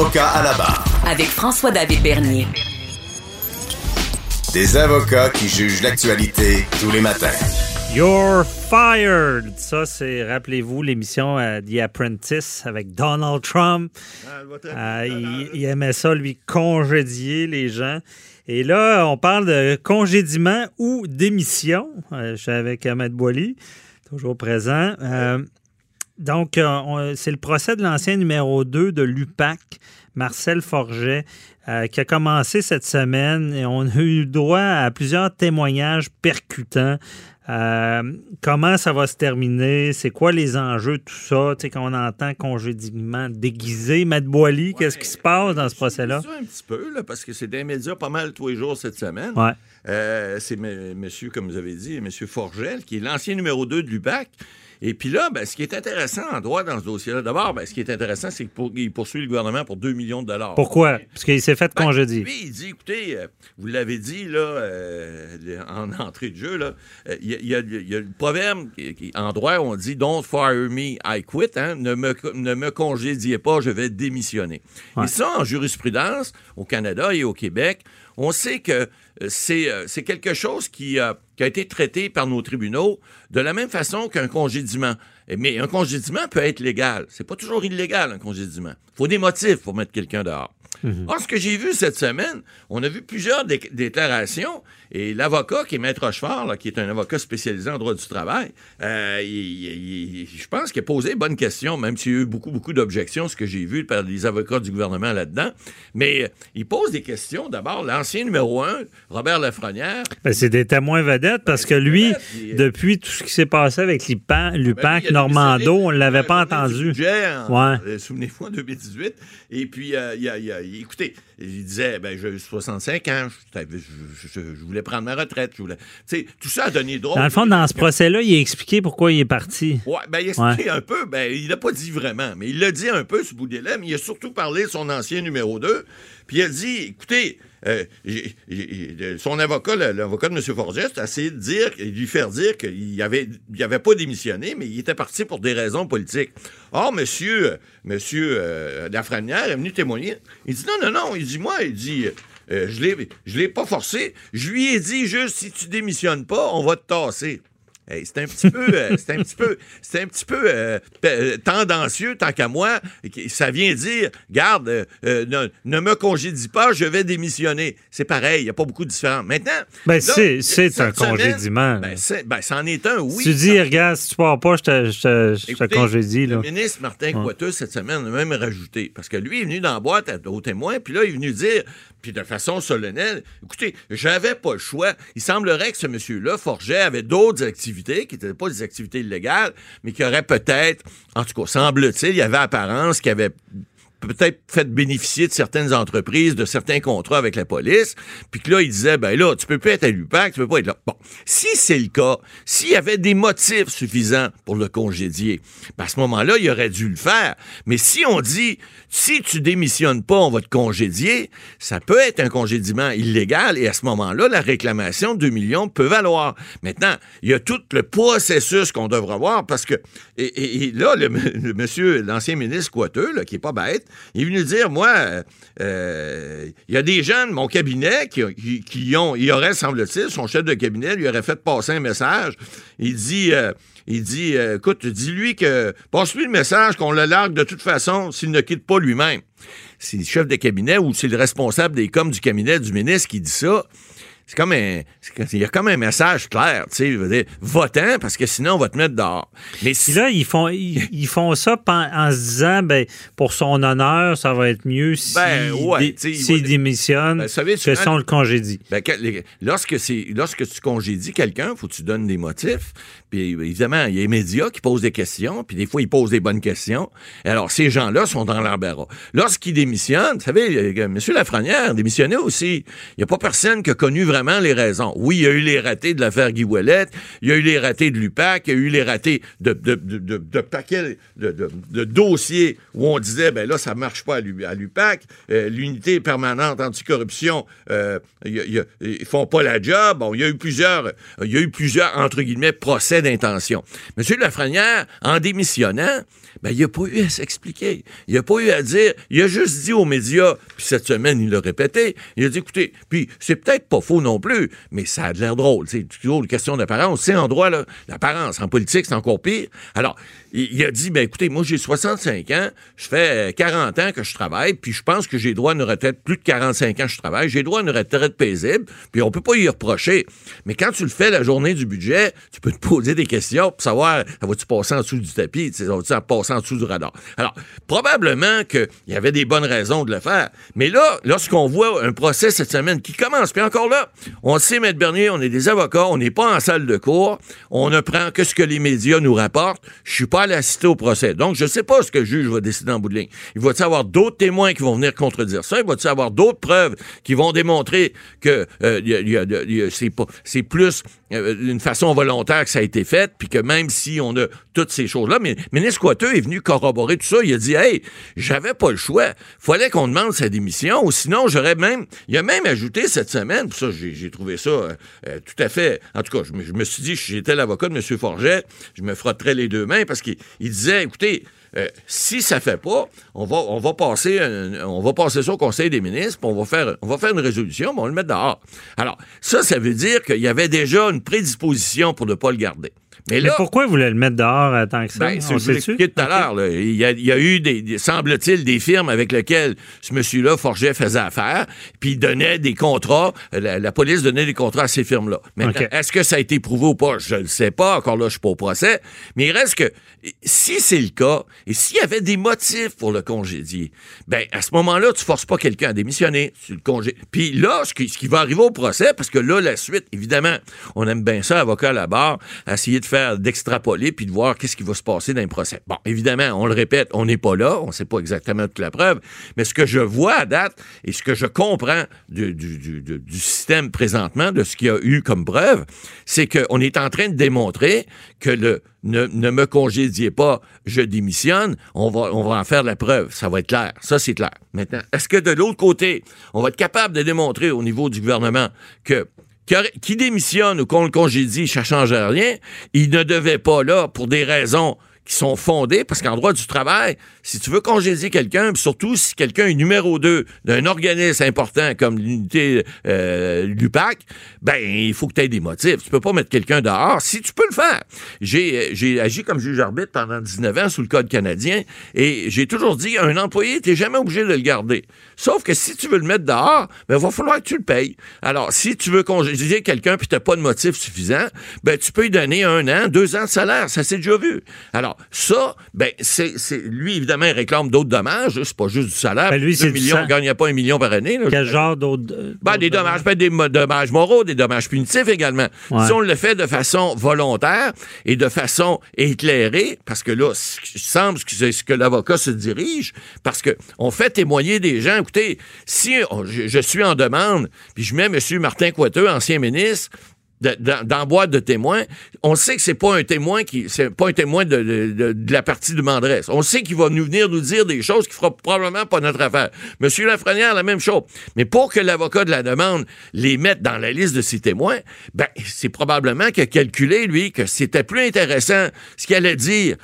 Avocat à la barre. Avec François-David Bernier. Des avocats qui jugent l'actualité tous les matins. You're fired! Ça, c'est, rappelez-vous, l'émission euh, The Apprentice avec Donald Trump. Euh, il, il aimait ça, lui, congédier les gens. Et là, on parle de congédiement ou démission. Euh, je suis avec Ahmed Boily, toujours présent. Euh, donc, euh, on- c'est le procès de l'ancien numéro 2 de l'UPAC, Marcel Forget, euh, qui a commencé cette semaine et on a eu droit à plusieurs témoignages percutants. Euh, comment ça va se terminer? C'est quoi les enjeux, tout ça? Tu sais, quand on entend congédiement déguisé, Matt Boily, qu'est-ce qui se passe dans ce procès-là? Un petit peu, là, parce que c'est des médias pas mal tous les jours cette semaine. Ouais. Euh, c'est m- monsieur, comme vous avez dit, monsieur Forgel, qui est l'ancien numéro 2 de l'UPAC. Et puis là, ben, ce qui est intéressant en droit dans ce dossier-là, d'abord, ben, ce qui est intéressant, c'est qu'il poursuit le gouvernement pour 2 millions de dollars. Pourquoi? Parce qu'il s'est fait Ben, congédier. Lui, il dit, écoutez, euh, vous l'avez dit là, euh, en entrée de jeu, euh, il y, a- y y le proverbe en droit, on dit Don't fire me, I quit. hein, ne, me, ne me congédiez pas, je vais démissionner. Ouais. Et ça, en jurisprudence, au Canada et au Québec, on sait que euh, c'est euh, c'est quelque chose qui, euh, qui a été traité par nos tribunaux de la même façon qu'un congédiement. Et- Mais un congédiement peut être légal. C'est pas toujours illégal, un congédiement. Il faut des motifs pour mettre quelqu'un dehors. Or, ce que j'ai vu cette semaine, on a vu plusieurs dé- déclarations et l'avocat qui est Maître Rochefort, là, qui est un avocat spécialisé en droit du travail, euh, il- il- il- je pense qu'il a posé bonne question, même s'il y a eu beaucoup, beaucoup d'objections, ce que j'ai vu par les avocats du gouvernement là-dedans. Mais euh, il pose des questions. D'abord, l'ancien numéro un, Robert Lafrenière, Ben, c'est des témoins vedettes parce que des lui, depuis tout ce qui s'est passé avec l'UPAC, Ben Normando, on ne l'avait pas entendu. Ouais. euh, Souvenez-vous, en 2018. Et puis, il, a, il a- écoutez, il disait, ben, j'ai 65 ans, je, je- je- je voulais prendre ma retraite. Je voulais, tout ça a donné drôle. Dans le fond, dans ce procès-là, il a expliqué pourquoi il est parti. Ouais, ben, il a expliqué un peu, ben, il l'a pas dit vraiment, mais il l'a dit un peu ce bout des lèvres, il a surtout parlé de son ancien numéro 2, puis il a dit, écoutez, euh, son avocat, l'avocat de M. Forgest, a essayé de dire, lui faire dire qu'il avait, il avait pas démissionné, mais il était parti pour des raisons politiques. Or, euh, monsieur euh, Lafrenière est venu témoigner. Il dit, non, non, non, il dit, moi, il dit, euh, je je l'ai pas forcé, je lui ai dit juste, si tu démissionnes pas, on va te tasser. Hey, c'est un petit peu, euh, c'est un petit peu, c'est un petit peu euh, pe- euh, tendancieux tant qu'à moi. Ça vient dire, garde, euh, euh, ne, ne me congédie pas, je vais démissionner. C'est pareil, il n'y a pas beaucoup de différence. Maintenant, Ben, c'est- un congédiement. Ben, ben, c'en est un, oui. tu dis, regarde, si tu pars pas, je te, je te, je te Écoutez, congédie. Là. Le ministre Martin Coiteux, cette semaine, a même rajouté. Parce que lui est venu dans la boîte à- aux témoins, puis là, il est venu dire, puis de façon solennelle, écoutez, j'avais pas le choix. Il semblerait que ce monsieur-là, Forget, avait d'autres activités qui n'étaient pas des activités illégales, mais qui auraient peut-être, en tout cas, semble-t-il, il y avait apparence qu'il avait peut-être fait bénéficier de certaines entreprises de certains contrats avec la police, puis que là, il disait, ben là, tu peux plus être à l'UPAC, tu peux pas être là. Bon, si c'est le cas, s'il y avait des motifs suffisants pour le congédier, ben à ce moment-là, il aurait dû le faire. Mais si on dit, si tu démissionnes pas, on va te congédier, ça peut être un congédiement illégal, et à ce moment-là, la réclamation de 2 millions peut valoir. Maintenant, il y a tout le processus qu'on devra voir, parce que, et, là, le, le monsieur, l'ancien ministre Coiteux, là, qui est pas bête, il est venu dire, moi, euh, euh, il y a des gens de mon cabinet qui, qui, ont, il aurait, semble-t-il, son chef de cabinet lui aurait fait passer un message. Il dit, il dit, euh, écoute, dis-lui que, passe-lui le message qu'on le largue de toute façon s'il ne quitte pas lui-même. C'est le chef de cabinet ou c'est le responsable des coms du cabinet du ministre qui dit ça c'est comme un, il y a comme un message clair, tu sais, je veux dire, votant parce que sinon on va te mettre dehors. Mais si, là, ils font, ils, ils font ça en se disant, ben, pour son honneur, ça va être mieux s'il Ben, ouais, dé- il démissionne Ben, savez, que souvent- son le congédie. Ben, lorsque, lorsque tu congédies quelqu'un, faut que tu donnes des motifs. Puis évidemment, il y a les médias qui posent des questions, puis des fois, ils posent des bonnes questions. Et alors, ces gens-là sont dans l'embarras. Lorsqu'ils démissionnent, vous savez, euh, M. Lafrenière démissionnait aussi. Il n'y a pas personne qui a connu vraiment les raisons. Oui, il y a eu les ratés de l'affaire Guy il y a eu les ratés de l'UPAC, il y a eu les ratés de, de, de, de, de paquets de, dossiers où on disait, ben là, ça marche pas à l'U- à l'UPAC. Euh, L'unité permanente anticorruption, euh, ils font pas la job. Bon, il y a eu plusieurs, il y a eu plusieurs, entre guillemets, procès d'intention. Monsieur Lafrenière, en démissionnant, ben, il n'a pas eu à s'expliquer. Il n'a pas eu à dire. Il a juste dit aux médias, puis cette semaine, il l'a répété. Il a dit, écoutez, puis c'est peut-être pas faux non plus, mais ça a l'air drôle. C'est toujours une question d'apparence. C'est en droit, là, l'apparence. En politique, c'est encore pire. Alors, il, a dit, ben écoutez, moi, j'ai 65 ans, je fais euh, 40 ans que je travaille, puis je pense que j'ai droit à une retraite, plus de 45 ans que je travaille, j'ai droit à une retraite paisible, puis on peut pas y reprocher. Mais quand tu le fais la journée du budget, tu peux te poser des questions pour savoir, ça va-tu passer en dessous du tapis, ça va-tu passer en dessous du radar? Alors, probablement qu'il y avait des bonnes raisons de le faire. Mais là, lorsqu'on voit un procès cette semaine qui commence, puis encore là, on sait, Maître Bernier, on est des avocats, on n'est pas en salle de cours, on ne prend que ce que les médias nous rapportent. Je suis pas allé assister au procès. Donc, je sais pas ce que le juge va décider en bout de ligne. Il va-t-il avoir d'autres témoins qui vont venir contredire ça? Il va-t-il avoir d'autres preuves qui vont démontrer que euh, c'est plus euh, une façon volontaire que ça a été fait, puis que même si on a toutes ces choses-là, mais ministre Coiteux est venu corroborer tout ça. Il a dit, hey, j'avais pas le choix. Fallait qu'on demande sa démission, ou sinon j'aurais même, il a même ajouté cette semaine, puis ça, j'ai trouvé ça euh, euh, tout à fait, en tout cas, je me, suis dit, si j'étais l'avocat de M. Forget, je me frotterais les deux mains parce qu'il il disait, écoutez, euh, si ça fait pas, on va, on va passer, on va passer ça au Conseil des ministres, puis on va faire, on va faire une résolution, puis on va le mettre dehors. Alors, ça, ça veut dire qu'il y avait déjà une prédisposition pour ne pas le garder. Mais pourquoi vous voulez le mettre dehors euh, tant que ça? ben, On je vous tout à l'heure. Il y, a, il y a eu, des, des- semble-t-il, des firmes avec lesquelles ce monsieur-là, Forget, faisait affaire, puis il donnait des contrats, euh, la, la police donnait des contrats à ces firmes-là. Maintenant, Ok. est-ce que ça a été prouvé ou pas? Je ne le sais pas. Encore là, je suis pas au procès. Mais il reste que, si c'est le cas, et s'il y avait des motifs pour le congédier, ben, à ce moment-là, tu forces pas quelqu'un à démissionner. Tu le congé... Puis là, ce qui, ce qui va arriver au procès, parce que là, la suite, évidemment, on aime bien ça, avocat à la barre, essayer de faire, d'extrapoler, puis de voir qu'est-ce qui va se passer dans le procès. Bon, évidemment, on le répète, on n'est pas là, on sait pas exactement toute la preuve, mais ce que je vois à date, et ce que je comprends du, système présentement, de ce qu'il y a eu comme preuve, c'est qu'on est en train de démontrer que le ne, ne me congédiez pas, je démissionne, on va, on va en faire la preuve. Ça va être clair. Ça, c'est clair. Maintenant, est-ce que de l'autre côté, on va être capable de démontrer au niveau du gouvernement que qui démissionne ou qu'on le congédie, ça ne change rien, il ne devait pas là pour des raisons qui sont fondées, parce qu'en droit du travail, si tu veux congédier quelqu'un, surtout si quelqu'un est numéro 2 d'un organisme important comme l'unité euh, l'UPAC, ben il faut que tu aies des motifs. Tu peux pas mettre quelqu'un dehors si tu peux le faire. J'ai euh, agi comme juge arbitre pendant 19 ans sous le Code canadien et j'ai toujours dit un employé, tu jamais obligé de le garder. Sauf que si tu veux le mettre dehors, ben va falloir que tu le payes. Alors, si tu veux congédier quelqu'un puis tu n'as pas de motif suffisant, ben tu peux lui donner un an, deux ans de salaire. Ça s'est déjà vu. Alors, ça, ben c'est c'est- lui, évidemment, il réclame d'autres dommages. C'est pas juste du salaire. Ben, lui, millions, il gagnait pas un million par année. là. Quel genre d'autres. euh, Ben, des dommages, peut-être des dommages moraux, des dommages punitifs également. Ouais. Si on le fait de façon volontaire et de façon éclairée, parce que là, qui semble que c'est ce que l'avocat se dirige, parce que on fait témoigner des gens. Écoutez, si on- je, je suis en demande, puis je mets M. Martin Coiteux, ancien ministre, de- de témoins, on sait que c'est pas un témoin qui c'est pas un témoin de, de- la partie de Mandresse. On sait qu'il va nous venir nous dire des choses qui fera probablement pas notre affaire. Monsieur Lafrenière, la même chose. Mais pour que l'avocat de la demande les mette dans la liste de ses témoins, ben c'est probablement qu'il a calculé lui que c'était plus intéressant ce qu'il allait dire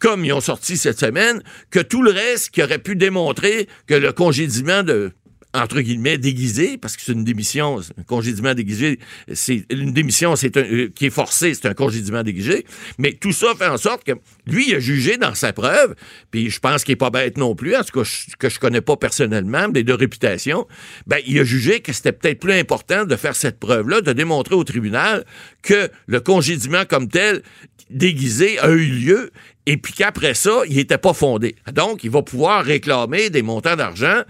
comme ils ont sorti cette semaine, que tout le reste qui aurait pu démontrer que le congédiement de entre guillemets, déguisé, parce que c'est une démission, un congédiement déguisé, c'est une démission c'est un, qui est forcée, c'est un congédiement déguisé. Mais tout ça fait en sorte que lui, il a jugé dans sa preuve, puis je pense qu'il n'est pas bête non plus, en tout cas, que je connais pas personnellement, mais de réputation, ben, il a jugé que c'était peut-être plus important de faire cette preuve-là, de démontrer au tribunal que le congédiement comme tel déguisé a eu lieu et puis qu'après ça, il n'était pas fondé. Donc, il va pouvoir réclamer des montants d'argent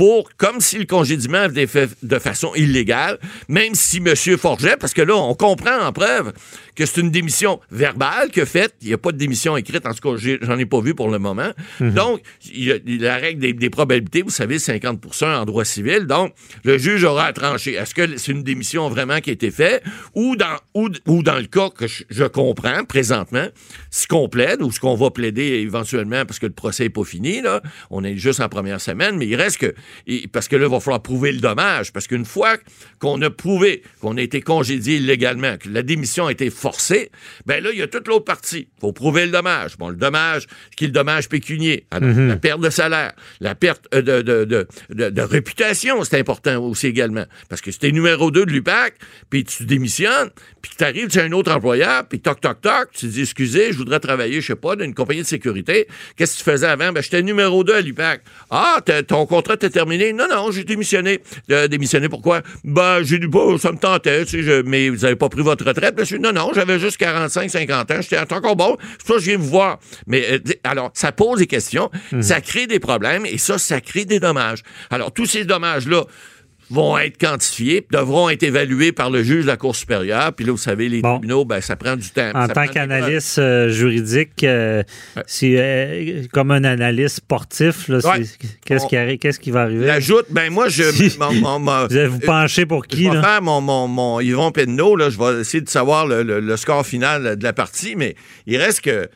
pour, comme si le congédiement avait été fait de façon illégale, même si M. Forget, parce que là, on comprend en preuve que c'est une démission verbale que faite. Il n'y a pas de démission écrite, en tout cas, j'en ai pas vu pour le moment. Mhm. Donc, il y a la règle des, probabilités, vous savez, 50% en droit civil. Donc, le juge aura à trancher. Est-ce que c'est une démission vraiment qui a été faite? Ou dans, ou, dans le cas que je, comprends présentement, ce qu'on plaide ou ce qu'on va plaider éventuellement parce que le procès n'est pas fini, là. On est juste en première semaine, mais il reste que, parce que là, il va falloir prouver le dommage. Parce qu'une fois qu'on a prouvé qu'on a été congédié illégalement, que la démission a été forcé, ben là, il y a toute l'autre partie. Il faut prouver le dommage. Bon, le dommage, qui est le dommage pécunier, mhm. la perte de salaire, la perte euh, de, de, de, de, réputation, c'est important aussi également. Parce que si t'es numéro 2 de l'UPAC, puis tu démissionnes, puis que tu arrives chez un autre employeur, puis toc, toc, toc, tu dis, excusez, je voudrais travailler, je sais pas, dans une compagnie de sécurité. Qu'est-ce que tu faisais avant? Ben, j'étais numéro 2 à l'UPAC. Ah, ton contrat t'est terminé? Non, non, j'ai démissionné. Euh, démissionné pourquoi? Ben, j'ai dit, bon, ça me tentait, tu sais, mais vous avez pas pris votre retraite? Ben, non, non, j'avais juste 45, 50 ans, j'étais encore bon, c'est pour ça que je viens vous voir. Mais euh, alors, ça pose des questions, mhm. ça crée des problèmes et ça, ça crée des dommages. Alors, tous ces dommages-là, vont être quantifiés, devront être évalués par le juge de la Cour supérieure. Puis là, vous savez, les tribunaux, ben, ça prend du temps. En tant qu'analyste euh, juridique, euh, c'est comme un analyste sportif, qu'est-ce qui, qui va arriver? L'ajoute, ben moi, je... vous allez vous pencher pour qui? Je vais faire mon, mon, mon Yvon Penneau, là, je vais essayer de savoir le, le score final de la partie, mais il reste que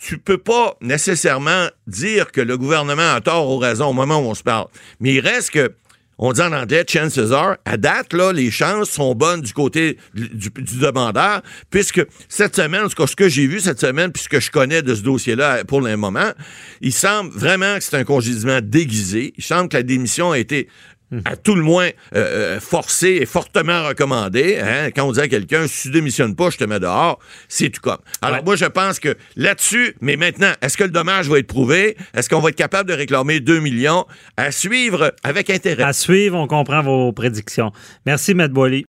tu peux pas nécessairement dire que le gouvernement a tort ou raison au moment où on se parle. Mais il reste que on dit en anglais chances are, à date, là, les chances sont bonnes du côté du, demandeur, puisque cette semaine, ce que, j'ai vu cette semaine, puisque je connais de ce dossier-là pour le moment, il semble vraiment que c'est un congédiement déguisé. Il semble que la démission a été à tout le moins euh, euh, forcé et fortement recommandé. Hein? Quand on dit à quelqu'un, si tu démissionnes pas, je te mets dehors, c'est tout comme. Alors moi, je pense que là-dessus, mais maintenant, est-ce que le dommage va être prouvé? Est-ce qu'on va être capable de réclamer 2 millions? À suivre avec intérêt? À suivre, on comprend vos prédictions. Merci, M. Boily.